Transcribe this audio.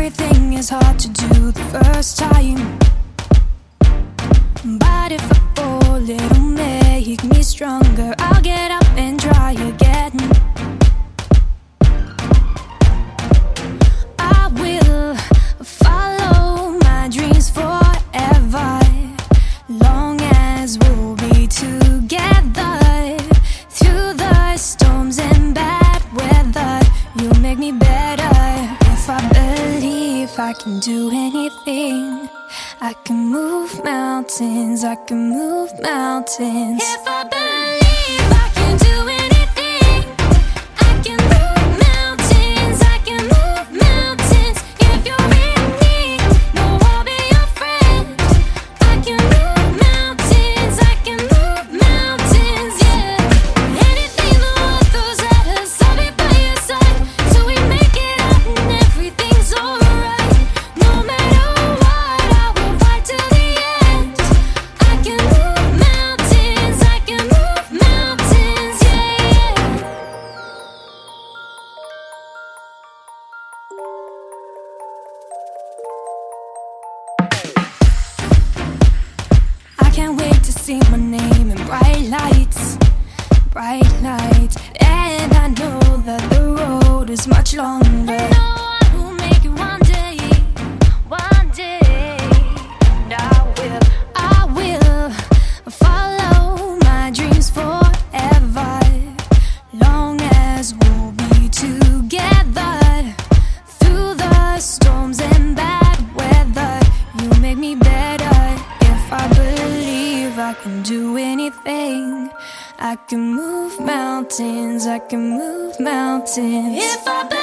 Everything is hard to do the first time. But if I fall, it'll make me stronger. I'll get up and try we'll be together through the storms and bad weather. You'll make me better if I believe I can do anything. I can move mountains, I can move mountains. If I believe see my name in bright lights, bright lights. Anything. I can move mountains, I can move mountains. If I